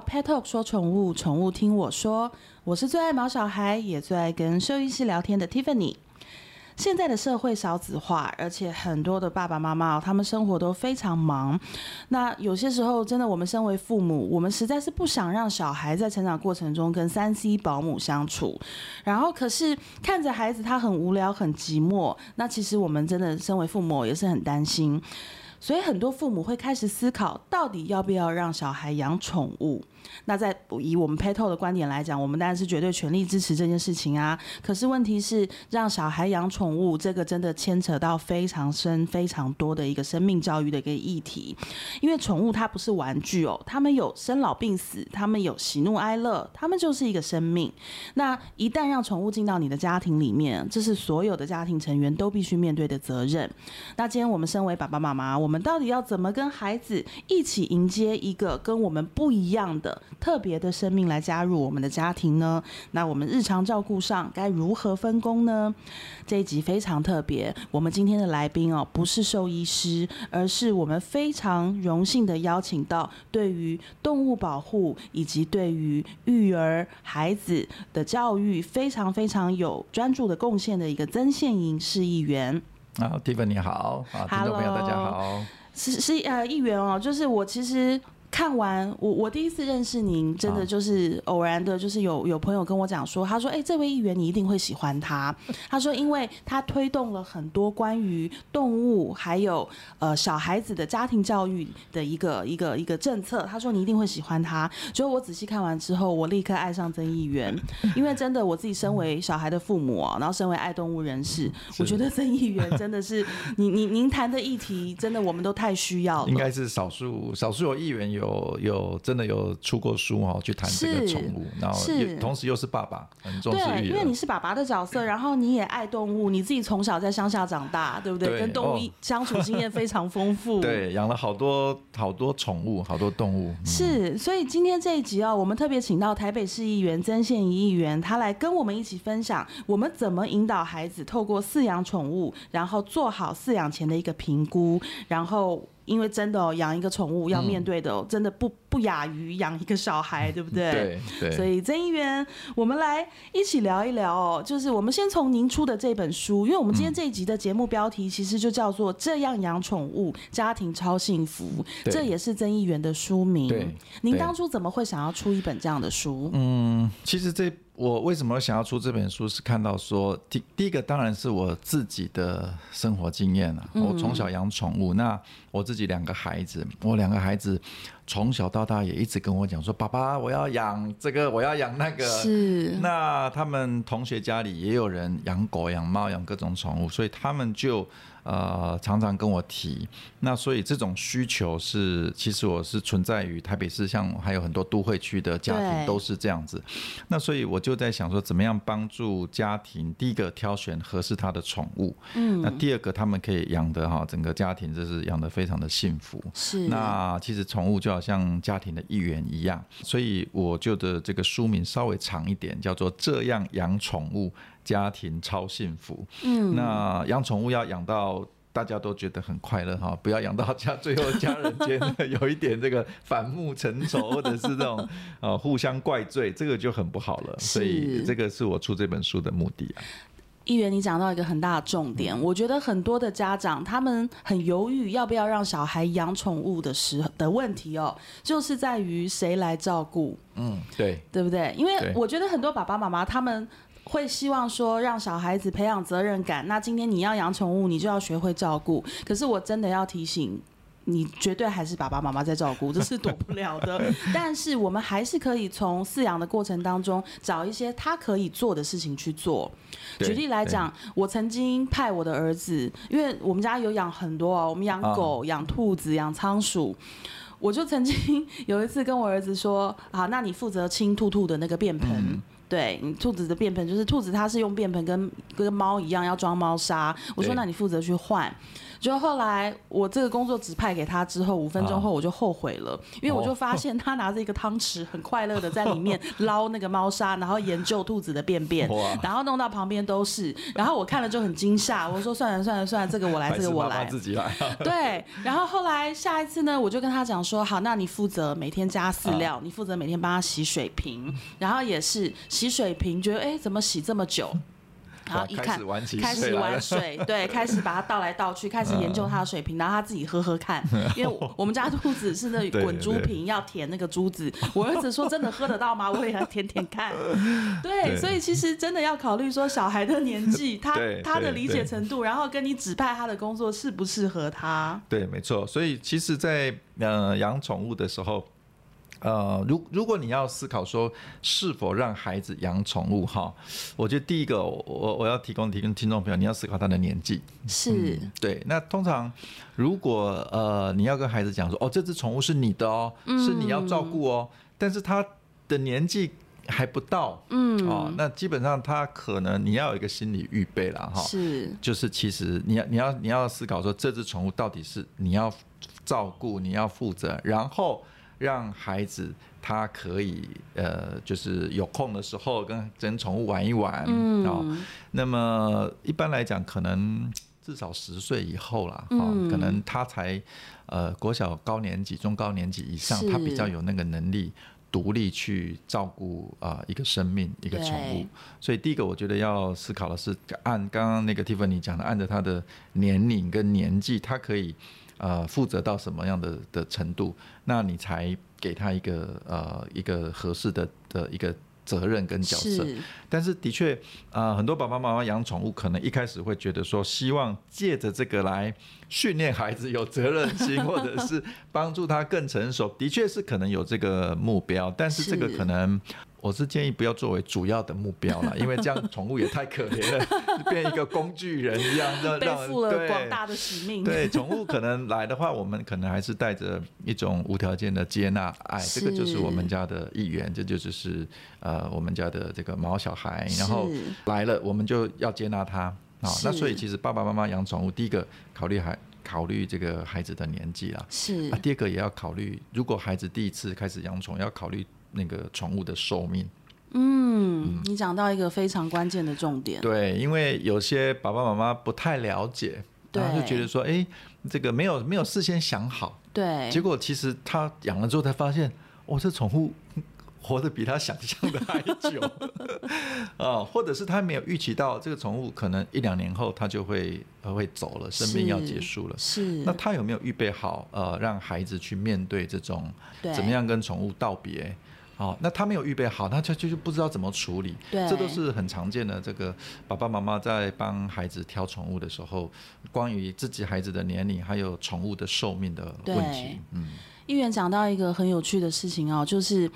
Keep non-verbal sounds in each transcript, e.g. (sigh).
Pet Talk 说宠物，宠物听我说，我是最爱毛小孩，也最爱跟兽医师聊天的 Tiffany。现在的社会少子化，而且很多的爸爸妈妈他们生活都非常忙。那有些时候，真的我们身为父母，我们实在是不想让小孩在成长过程中跟三 C 保姆相处。然后，可是看着孩子他很无聊、很寂寞，那其实我们真的身为父母也是很担心。所以很多父母会开始思考，到底要不要让小孩养宠物？那在以我们 Petal 的观点来讲，我们当然是绝对全力支持这件事情啊。可是问题是，让小孩养宠物，这个真的牵扯到非常深、非常多的一个生命教育的一个议题。因为宠物它不是玩具哦，它们有生老病死，它们有喜怒哀乐，它们就是一个生命。那一旦让宠物进到你的家庭里面，这是所有的家庭成员都必须面对的责任。那今天我们身为爸爸妈妈，我我们到底要怎么跟孩子一起迎接一个跟我们不一样的特别的生命来加入我们的家庭呢？那我们日常照顾上该如何分工呢？这一集非常特别，我们今天的来宾哦，不是兽医师，而是我们非常荣幸的邀请到对于动物保护以及对于育儿孩子的教育非常非常有专注的贡献的一个曾宪营市议员。啊，Tiffany 你好，啊，听众朋友大家好，是是呃议员哦，就是我其实。看完我，我第一次认识您，真的就是偶然的，就是有有朋友跟我讲说，他说：“哎、欸，这位议员你一定会喜欢他。”他说：“因为他推动了很多关于动物还有呃小孩子的家庭教育的一个一个一个政策。”他说：“你一定会喜欢他。”结果我仔细看完之后，我立刻爱上曾议员，(laughs) 因为真的我自己身为小孩的父母啊，然后身为爱动物人士，我觉得曾议员真的是你你您谈的议题，真的我们都太需要了。应该是少数少数有议员有。有有真的有出过书哈，去谈这个宠物，然后同时又是爸爸，很重视。对，因为你是爸爸的角色，然后你也爱动物，你自己从小在乡下长大，对不对？对，跟动物 (laughs) 相处经验非常丰富。(laughs) 对，养了好多好多宠物，好多动物。是，所以今天这一集哦，我们特别请到台北市议员曾宪仪议员，他来跟我们一起分享，我们怎么引导孩子透过饲养宠物，然后做好饲养前的一个评估，然后。因为真的哦，养一个宠物要面对的，真的不不亚于养一个小孩，对不对？对对。所以曾议员，我们来一起聊一聊哦。就是我们先从您出的这本书，因为我们今天这一集的节目标题其实就叫做《这样养宠物，家庭超幸福》，这也是曾议员的书名。对。您当初怎么会想要出一本这样的书？嗯，其实这。我为什么想要出这本书？是看到说，第第一个当然是我自己的生活经验了。我从小养宠物，那我自己两个孩子，我两个孩子从小到大也一直跟我讲说：“爸爸，我要养这个，我要养那个。”是。那他们同学家里也有人养狗、养猫、养各种宠物，所以他们就。呃，常常跟我提，那所以这种需求是，其实我是存在于台北市，像还有很多都会区的家庭都是这样子。那所以我就在想说，怎么样帮助家庭？第一个挑选合适他的宠物，嗯，那第二个他们可以养得哈，整个家庭就是养得非常的幸福。是。那其实宠物就好像家庭的一员一样，所以我就的这个书名稍微长一点，叫做《这样养宠物》。家庭超幸福，嗯，那养宠物要养到大家都觉得很快乐哈，不要养到家最后家人间有一点这个反目成仇，或者是这种呃互相怪罪，这个就很不好了。所以这个是我出这本书的目的啊。议员，你讲到一个很大的重点，我觉得很多的家长他们很犹豫要不要让小孩养宠物的时的问题哦，就是在于谁来照顾。嗯，对，对不对？因为我觉得很多爸爸妈妈他们。会希望说让小孩子培养责任感。那今天你要养宠物，你就要学会照顾。可是我真的要提醒你，绝对还是爸爸妈妈在照顾，这是躲不了的。(laughs) 但是我们还是可以从饲养的过程当中找一些他可以做的事情去做。举例来讲，我曾经派我的儿子，因为我们家有养很多哦，我们养狗、养兔子、养仓鼠，我就曾经 (laughs) 有一次跟我儿子说：“好，那你负责清兔兔的那个便盆。嗯”对，你兔子的便盆就是兔子，它是用便盆跟跟猫一样要装猫砂。我说，那你负责去换。就后来我这个工作指派给他之后，五分钟后我就后悔了，因为我就发现他拿着一个汤匙，很快乐的在里面 (laughs) 捞那个猫砂，然后研究兔子的便便，然后弄到旁边都是，然后我看了就很惊吓，我说算了算了算了，这个我来，这个我来，自己来。对，然后后来下一次呢，我就跟他讲说，好，那你负责每天加饲料，你负责每天帮他洗水瓶，然后也是洗水瓶，觉得哎怎么洗这么久？然后一看，开始玩水，对，开始把它倒来倒去，开始研究它的水平，然后他自己喝喝看。(laughs) 因为我们家兔子是那滚珠瓶，要舔那个珠子。我儿子说：“真的喝得到吗？”我也要舔舔看。(laughs) 对，所以其实真的要考虑说小孩的年纪，他他的理解程度，然后跟你指派他的工作适不适合他。对，没错。所以其实，在呃养宠物的时候。呃，如如果你要思考说是否让孩子养宠物哈，我觉得第一个我我要提供提供听众朋友，你要思考他的年纪。是、嗯、对。那通常如果呃你要跟孩子讲说哦，这只宠物是你的哦，是你要照顾哦，但是他的年纪还不到，嗯。哦，那基本上他可能你要有一个心理预备了哈，是。就是其实你要你要你要思考说这只宠物到底是你要照顾你要负责，然后。让孩子他可以呃，就是有空的时候跟跟宠物玩一玩，嗯，哦，那么一般来讲，可能至少十岁以后啦，哈，可能他才呃国小高年级、中高年级以上，他比较有那个能力独立去照顾啊一个生命、一个宠物。所以第一个我觉得要思考的是，按刚刚那个 Tiffany 讲的，按照他的年龄跟年纪，他可以。呃，负责到什么样的的程度，那你才给他一个呃一个合适的的一个责任跟角色。是但是的确，啊、呃，很多爸爸妈妈养宠物，可能一开始会觉得说，希望借着这个来训练孩子有责任心，或者是帮助他更成熟。的确是可能有这个目标，但是这个可能。我是建议不要作为主要的目标了，因为这样 (laughs) 宠物也太可怜了，变一个工具人一样，让背负了广大的使命。对，宠物可能来的话，我们可能还是带着一种无条件的接纳爱，这个就是我们家的一员，这就只是呃我们家的这个毛小孩，然后来了我们就要接纳他啊。那所以其实爸爸妈妈养宠物，第一个考虑还考虑这个孩子的年纪啦，是啊，第二个也要考虑，如果孩子第一次开始养宠，要考虑。那个宠物的寿命，嗯，你讲到一个非常关键的重点。对，因为有些爸爸妈妈不太了解，然后就觉得说，哎，这个没有没有事先想好，对，结果其实他养了之后才发现，哦，这宠物活得比他想象的还久，啊，(laughs) 或者是他没有预期到这个宠物可能一两年后他就会会走了，生命要结束了，是，是那他有没有预备好，呃，让孩子去面对这种怎么样跟宠物道别？哦，那他没有预备好，那就就就不知道怎么处理。对，这都是很常见的。这个爸爸妈妈在帮孩子挑宠物的时候，关于自己孩子的年龄还有宠物的寿命的问题。嗯，议员讲到一个很有趣的事情哦，就是。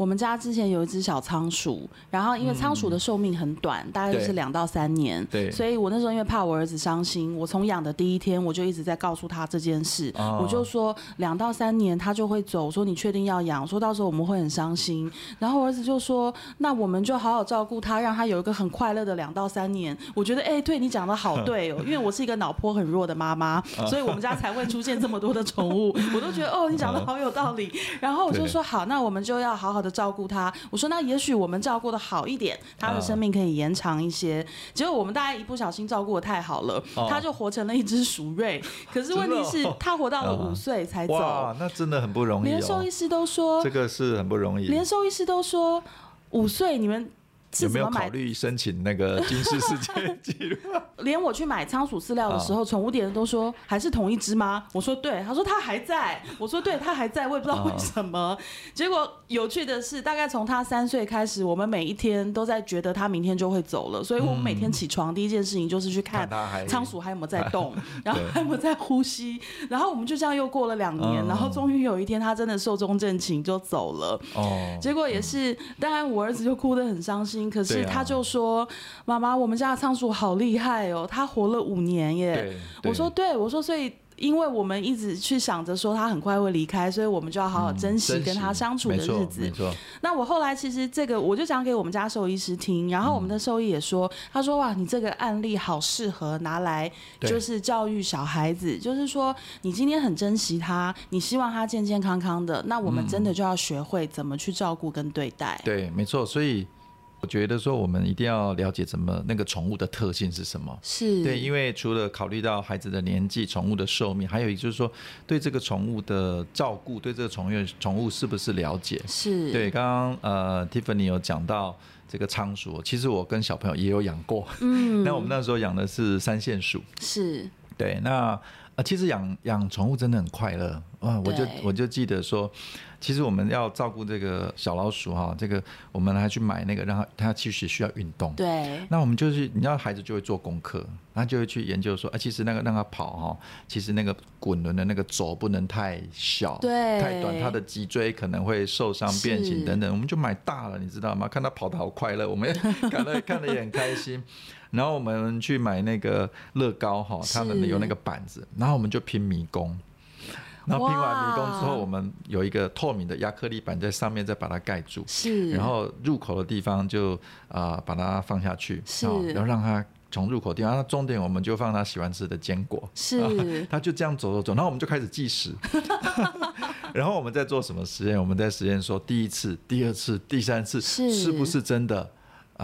我们家之前有一只小仓鼠，然后因为仓鼠的寿命很短，嗯、大概就是两到三年，对，所以我那时候因为怕我儿子伤心，我从养的第一天我就一直在告诉他这件事，哦、我就说两到三年他就会走，说你确定要养？说到时候我们会很伤心。然后我儿子就说，那我们就好好照顾他，让他有一个很快乐的两到三年。我觉得，哎、欸，对你讲的好对哦，(laughs) 因为我是一个脑波很弱的妈妈，所以我们家才会出现这么多的宠物，我都觉得哦，你讲的好有道理。然后我就说好，那我们就要好好的。照顾他，我说那也许我们照顾的好一点，他的生命可以延长一些。结果我们大家一不小心照顾的太好了，他就活成了一只鼠瑞。(laughs) 可是问题是，他活到了五岁才走。哇，那真的很不容易。连兽医师都说这个是很不容易。连兽医师都说五岁你们。有没有考虑申请那个金氏世界纪录？(laughs) 连我去买仓鼠饲料的时候，宠物店人都说还是同一只吗？我说对，他说他还在，我说对，他还在，我也不知道为什么。(laughs) 结果有趣的是，大概从他三岁开始，我们每一天都在觉得他明天就会走了，所以我们每天起床第一件事情就是去看仓鼠还有没有在动，(laughs) 然后还有没有在呼吸，然后我们就这样又过了两年，然后终于有一天他真的寿终正寝就走了。哦，结果也是，当然我儿子就哭得很伤心。可是他就说：“妈妈，我们家的仓鼠好厉害哦，它活了五年耶。”我说：“对，我说，所以因为我们一直去想着说他很快会离开，所以我们就要好好珍惜跟他相处的日子。没错。那我后来其实这个我就讲给我们家兽医师听，然后我们的兽医也说，他说哇，你这个案例好适合拿来就是教育小孩子，就是说你今天很珍惜他，你希望他健健康康的，那我们真的就要学会怎么去照顾跟对待。对，没错。所以。我觉得说，我们一定要了解怎么那个宠物的特性是什么。是对，因为除了考虑到孩子的年纪、宠物的寿命，还有一就是说，对这个宠物的照顾，对这个宠物宠物是不是了解？是对。刚刚呃，Tiffany 有讲到这个仓鼠，其实我跟小朋友也有养过。嗯。(laughs) 那我们那时候养的是三线鼠。是。对，那呃，其实养养宠物真的很快乐啊！我就我就记得说。其实我们要照顾这个小老鼠哈，这个我们还去买那个让它它其实需要运动。对。那我们就是你知道孩子就会做功课，他就会去研究说，啊，其实那个让它跑哈，其实那个滚轮的那个轴不能太小，对，太短，它的脊椎可能会受伤变形等等。我们就买大了，你知道吗？看它跑得好快乐，我们 (laughs) 看了看了也很开心。然后我们去买那个乐高哈，他们有那个板子，然后我们就拼迷宫。然后拼完迷宫之后，我们有一个透明的亚克力板在上面，再把它盖住。是。然后入口的地方就啊、呃，把它放下去。是。然后让它从入口地方，那重点我们就放它喜欢吃的坚果。是。(laughs) 它就这样走走走，然后我们就开始计时。(laughs) 然后我们在做什么实验？我们在实验说第一次、第二次、第三次是是不是真的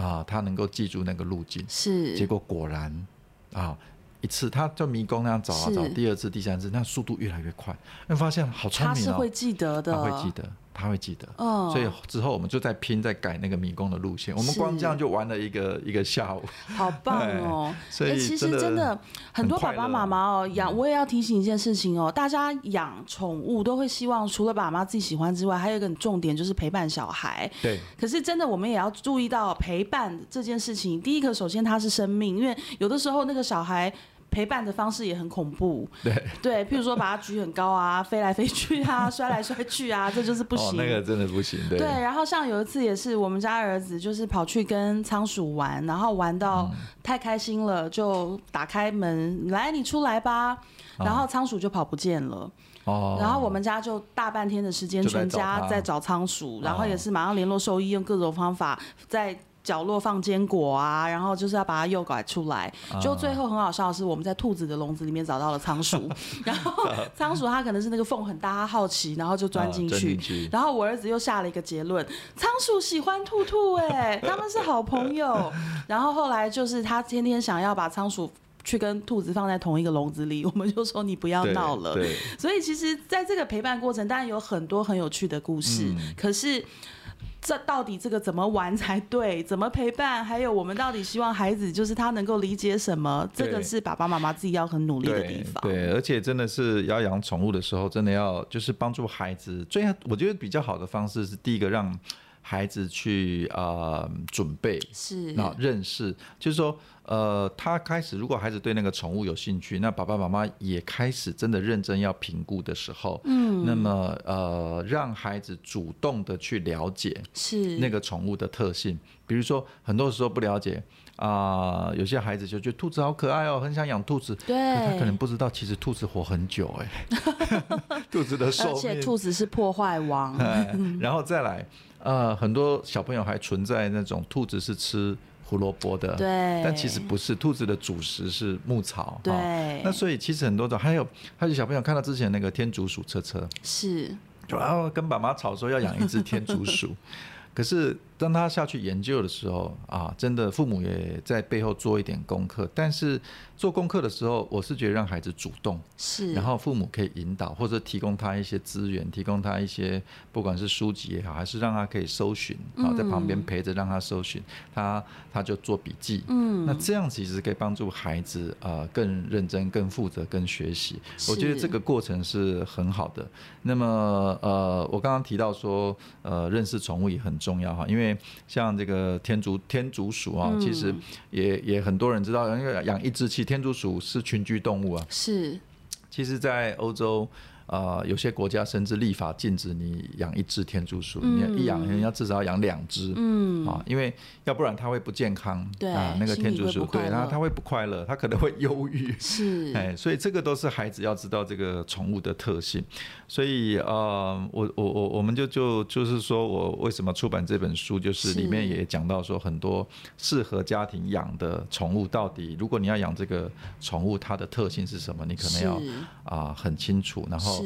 啊？他能够记住那个路径。是。结果果然啊。一次，他就迷宫那样找啊找，第二次、第三次，那速度越来越快，那发现好聪明哦。他是会记得的，他会记得。他会记得，哦，所以之后我们就在拼，在改那个迷宫的路线。我们光这样就玩了一个一个下午，好棒 (laughs) 哦！所以其实真的很多爸爸妈妈哦养，我也要提醒一件事情哦，大家养宠物都会希望除了爸妈自己喜欢之外，还有一个重点就是陪伴小孩。对。可是真的，我们也要注意到陪伴这件事情。第一个，首先它是生命，因为有的时候那个小孩。陪伴的方式也很恐怖，对对，譬如说把它举很高啊，(laughs) 飞来飞去啊，(laughs) 摔来摔去啊，这就是不行。哦，那个真的不行。对。对，然后像有一次也是，我们家儿子就是跑去跟仓鼠玩，然后玩到太开心了，就打开门来，你出来吧。然后仓鼠就跑不见了。哦。然后我们家就大半天的时间，全家在找仓鼠，然后也是马上联络兽医，用各种方法在。角落放坚果啊，然后就是要把它诱拐出来。就最后很好笑的是，我们在兔子的笼子里面找到了仓鼠，(laughs) 然后仓鼠它可能是那个缝很大，它好奇，然后就钻进去。然后我儿子又下了一个结论：仓鼠喜欢兔兔，哎，他们是好朋友。(laughs) 然后后来就是他天天想要把仓鼠去跟兔子放在同一个笼子里，我们就说你不要闹了。所以其实在这个陪伴过程，当然有很多很有趣的故事，嗯、可是。这到底这个怎么玩才对？怎么陪伴？还有我们到底希望孩子就是他能够理解什么？这个是爸爸妈妈自己要很努力的地方。对，对，而且真的是要养宠物的时候，真的要就是帮助孩子。最我觉得比较好的方式是第一个让。孩子去呃准备是，那认识，就是说呃，他开始如果孩子对那个宠物有兴趣，那爸爸妈妈也开始真的认真要评估的时候，嗯，那么呃，让孩子主动的去了解是。那个宠物的特性，比如说很多时候不了解啊、呃，有些孩子就觉得兔子好可爱哦，很想养兔子，对，他可能不知道其实兔子活很久哎，(laughs) 兔子的寿命，而且兔子是破坏王，然后再来。呃，很多小朋友还存在那种兔子是吃胡萝卜的，对，但其实不是，兔子的主食是牧草，对。那所以其实很多种，还有还有小朋友看到之前那个天竺鼠车车，是，然后跟爸妈吵说要养一只天竺鼠，(laughs) 可是。当他下去研究的时候啊，真的父母也在背后做一点功课。但是做功课的时候，我是觉得让孩子主动，是，然后父母可以引导或者提供他一些资源，提供他一些不管是书籍也好，还是让他可以搜寻啊，在旁边陪着让他搜寻，他他就做笔记。嗯，那这样其实可以帮助孩子啊更认真、更负责、更学习。我觉得这个过程是很好的。那么呃，我刚刚提到说呃，认识宠物也很重要哈，因为像这个天竺天竺鼠啊，其实也也很多人知道，因为养一只，其实天竺鼠是群居动物啊。是，其实，在欧洲呃，有些国家甚至立法禁止你养一只天竺鼠，嗯、你一养人要至少要养两只，嗯。啊，因为要不然它会不健康，对啊，那个天竺鼠对，然后它会不快乐，它可能会忧郁，是，哎，所以这个都是孩子要知道这个宠物的特性，所以呃，我我我我们就就就是说我为什么出版这本书，就是里面也讲到说很多适合家庭养的宠物，到底如果你要养这个宠物，它的特性是什么，你可能要啊、呃、很清楚，然后。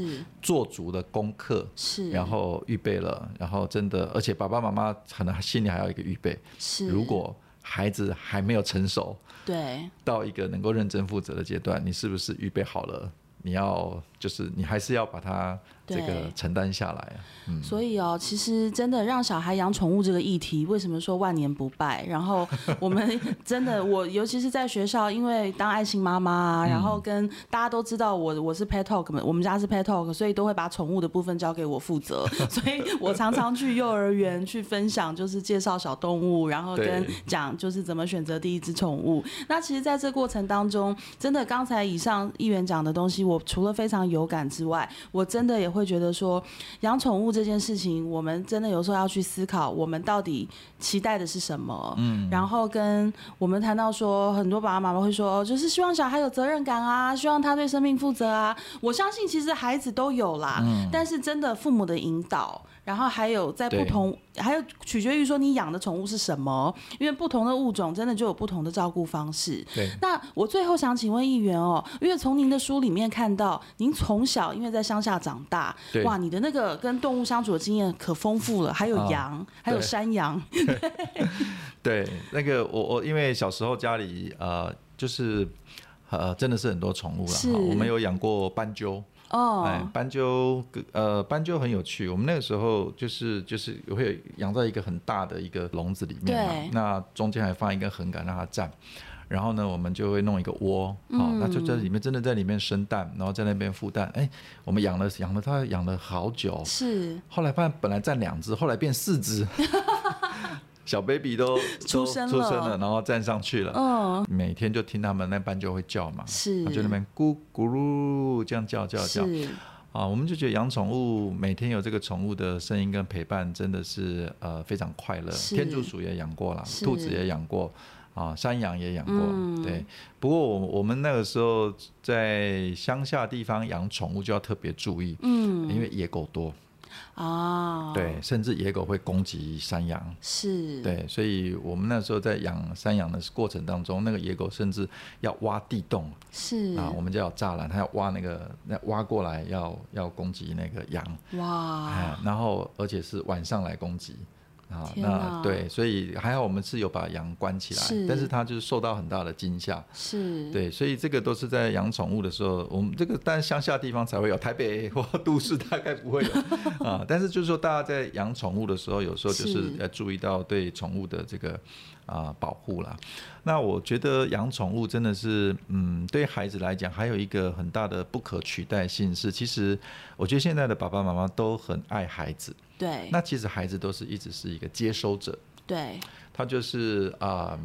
做足了功课，是，然后预备了，然后真的，而且爸爸妈妈可能心里还有一个预备，是。如果孩子还没有成熟，对，到一个能够认真负责的阶段，你是不是预备好了？你要就是你还是要把它。这个承担下来，嗯，所以哦，其实真的让小孩养宠物这个议题，为什么说万年不败？然后 (laughs) 我们真的，我尤其是在学校，因为当爱心妈妈啊，然后跟大家都知道我我是 Pet Talk，我们家是 Pet Talk，所以都会把宠物的部分交给我负责，(laughs) 所以我常常去幼儿园去分享，就是介绍小动物，然后跟讲就是怎么选择第一只宠物。那其实在这过程当中，真的刚才以上议员讲的东西，我除了非常有感之外，我真的也会。觉得说养宠物这件事情，我们真的有时候要去思考，我们到底期待的是什么？嗯，然后跟我们谈到说，很多爸爸妈妈会说，就是希望小孩有责任感啊，希望他对生命负责啊。我相信其实孩子都有啦，嗯，但是真的父母的引导。然后还有在不同，还有取决于说你养的宠物是什么，因为不同的物种真的就有不同的照顾方式。对。那我最后想请问议员哦，因为从您的书里面看到，您从小因为在乡下长大，哇，你的那个跟动物相处的经验可丰富了，还有羊，哦、还有山羊。对。(laughs) (laughs) 对，那个我我因为小时候家里呃就是呃真的是很多宠物了，我们有养过斑鸠。哦，哎，斑鸠，呃，斑鸠很有趣。我们那个时候就是就是会养在一个很大的一个笼子里面嘛，那中间还放一根横杆让它站。然后呢，我们就会弄一个窝，好、嗯，那就在里面真的在里面生蛋，然后在那边孵蛋。哎，我们养了养了它养了好久，是。后来发现本来站两只，后来变四只。(laughs) 小 baby 都 (laughs) 出生了，出生了，然后站上去了。嗯，每天就听他们那斑鸠会叫嘛，是，就那边咕咕噜这样叫叫叫。啊，我们就觉得养宠物，每天有这个宠物的声音跟陪伴，真的是呃非常快乐。天竺鼠也养过了，兔子也养过，啊，山羊也养过。嗯、对，不过我我们那个时候在乡下地方养宠物就要特别注意，嗯，因为野狗多。啊、oh，对，甚至野狗会攻击山羊，是，对，所以我们那时候在养山羊的过程当中，那个野狗甚至要挖地洞，是。啊，我们叫栅栏，它要挖那个，那挖过来要要攻击那个羊，哇，哎，然后而且是晚上来攻击。啊，那对，所以还好我们是有把羊关起来，是，但是它就是受到很大的惊吓，是，对，所以这个都是在养宠物的时候，我们这个但乡下地方才会有，台北或都市大概不会有啊。但是就是说，大家在养宠物的时候，有时候就是要注意到对宠物的这个啊保护啦。那我觉得养宠物真的是，嗯，对孩子来讲，还有一个很大的不可取代性是，其实我觉得现在的爸爸妈妈都很爱孩子。对，那其实孩子都是一直是一个接收者，对，他就是啊，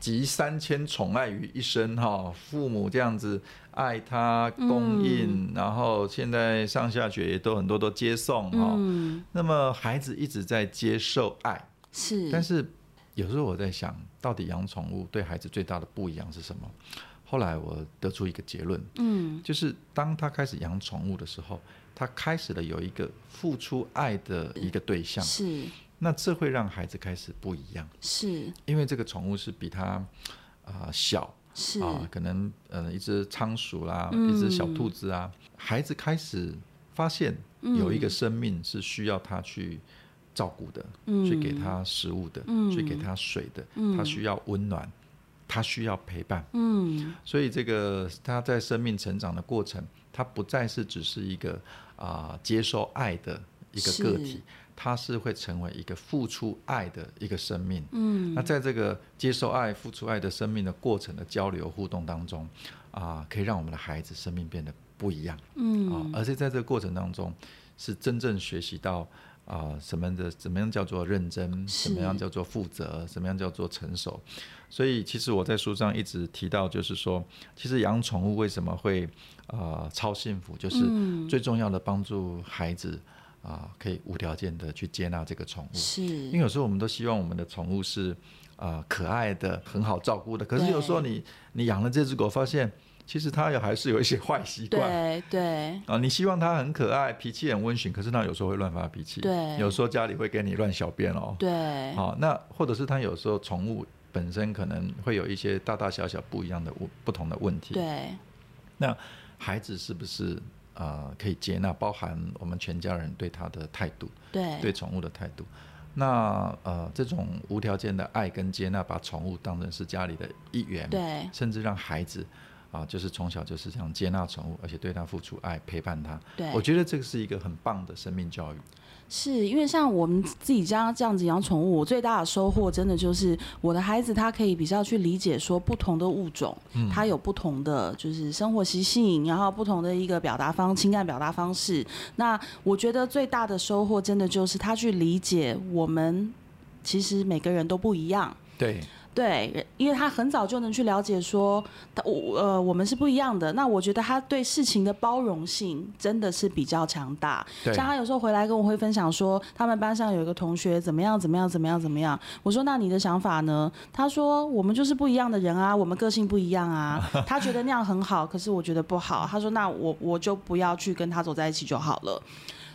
集三千宠爱于一身哈，父母这样子爱他供应，嗯，然后现在上下学也都很多都接送哈，嗯，那么孩子一直在接受爱，是，但是有时候我在想，到底养宠物对孩子最大的不一样是什么？后来我得出一个结论，嗯，就是当他开始养宠物的时候。他开始了有一个付出爱的一个对象，是，那这会让孩子开始不一样，是，因为这个宠物是比他啊、呃、小，是。啊，可能呃一只仓鼠啦，嗯、一只小兔子啊，孩子开始发现有一个生命是需要他去照顾的，嗯、去给他食物的，嗯、去给他水的，嗯、他需要温暖，他需要陪伴，嗯，所以这个他在生命成长的过程。他不再是只是一个啊、呃、接受爱的一个个体，他是会成为一个付出爱的一个生命。嗯，那在这个接受爱、付出爱的生命的过程的交流互动当中，啊、呃，可以让我们的孩子生命变得不一样。嗯，啊，而且在这个过程当中，是真正学习到啊、什么的怎么样叫做认真，是什么样叫做负责，什么样叫做成熟。所以其实我在书上一直提到，就是说，其实养宠物为什么会啊、呃、超幸福，就是最重要的帮助孩子啊、呃、可以无条件的去接纳这个宠物。是，因为有时候我们都希望我们的宠物是啊、呃、可爱的、很好照顾的，可是有时候你你养了这只狗，发现。其实他也还是有一些坏习惯，对对。啊，你希望他很可爱，脾气很温驯，可是他有时候会乱发脾气，对，有时候家里会给你乱小便哦，对，好，那或者是他有时候宠物本身可能会有一些大大小小不一样的不同的问题，对，那孩子是不是啊、呃、可以接纳，包含我们全家人对他的态度，对，对宠物的态度，那呃这种无条件的爱跟接纳，把宠物当成是家里的一员，对，甚至让孩子。啊，就是从小就是这样接纳宠物，而且对它付出爱，陪伴它。对，我觉得这个是一个很棒的生命教育。是因为像我们自己家这样子养宠物，我最大的收获真的就是我的孩子他可以比较去理解说不同的物种，嗯，它有不同的就是生活习性，然后不同的一个表达方情感表达方式。那我觉得最大的收获真的就是他去理解我们其实每个人都不一样。对。对，因为他很早就能去了解说，他我呃我们是不一样的。那我觉得他对事情的包容性真的是比较强大。像他有时候回来跟我会分享说，他们班上有一个同学怎么样怎么样怎么样怎么样。我说那你的想法呢？他说我们就是不一样的人啊，我们个性不一样啊。(laughs) 他觉得那样很好，可是我觉得不好。他说那我我就不要去跟他走在一起就好了。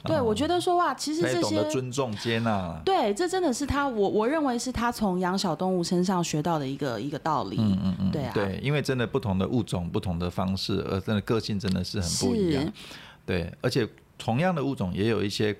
对，我觉得说哇，其实这些懂得尊重、接纳。对，这真的是他，我我认为是他从养小动物身上学到的一个一个道理。嗯嗯嗯，对啊，对，因为真的不同的物种、不同的方式，而真的个性真的是很不一样。对，而且同样的物种也有一些。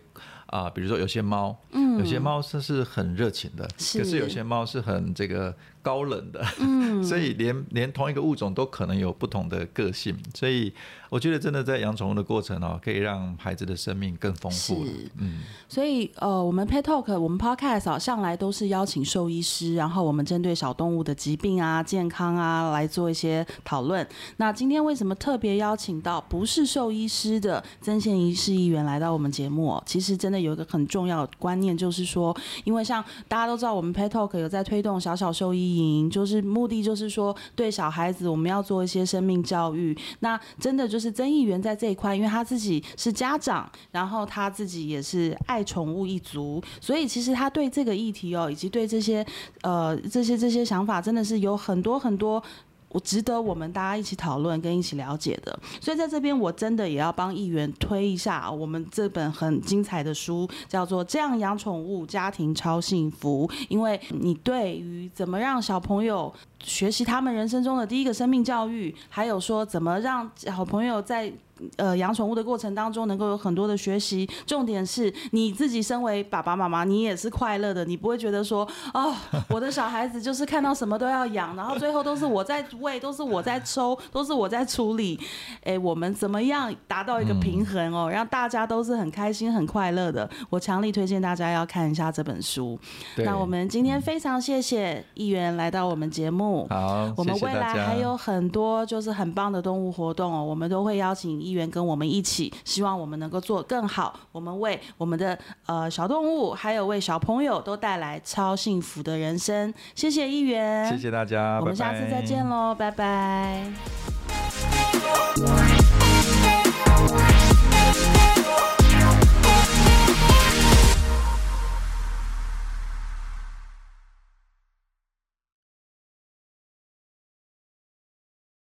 啊、呃，比如说有些猫，嗯，有些猫是是很热情的，是，可是有些猫是很这个高冷的，嗯，(laughs) 所以连连同一个物种都可能有不同的个性，所以我觉得真的在养宠物的过程哦，可以让孩子的生命更丰富。嗯，所以呃，我们 Pet Talk，我们 Podcast 啊，向来都是邀请兽医师，然后我们针对小动物的疾病啊、健康啊来做一些讨论。那今天为什么特别邀请到不是兽医师的曾宪仪市议员来到我们节目？其实真的。有一个很重要的观念，就是说，因为像大家都知道，我们 Pet Talk 有在推动小小兽医营，就是目的就是说，对小孩子我们要做一些生命教育。那真的就是曾议员在这一块，因为他自己是家长，然后他自己也是爱宠物一族，所以其实他对这个议题哦，以及对这些呃这些这些想法，真的是有很多很多。我值得我们大家一起讨论跟一起了解的，所以在这边我真的也要帮议员推一下我们这本很精彩的书，叫做《这样养宠物，家庭超幸福》。因为你对于怎么让小朋友学习他们人生中的第一个生命教育，还有说怎么让小朋友在呃，养宠物的过程当中，能够有很多的学习。重点是你自己身为爸爸妈妈，你也是快乐的，你不会觉得说，哦，(laughs) 我的小孩子就是看到什么都要养，然后最后都是我在喂，都是我在抽，都是我在处理。哎，我们怎么样达到一个平衡哦，让大家都是很开心、很快乐的？我强力推荐大家要看一下这本书。那我们今天非常谢谢议员来到我们节目。好，我们未来还有很多就是很棒的动物活动哦，我们都会邀请。议员跟我们一起，希望我们能够做更好。我们为我们的呃小动物，还有为小朋友都带来超幸福的人生。谢谢议员，谢谢大家，我们下次再见喽，拜拜。拜拜。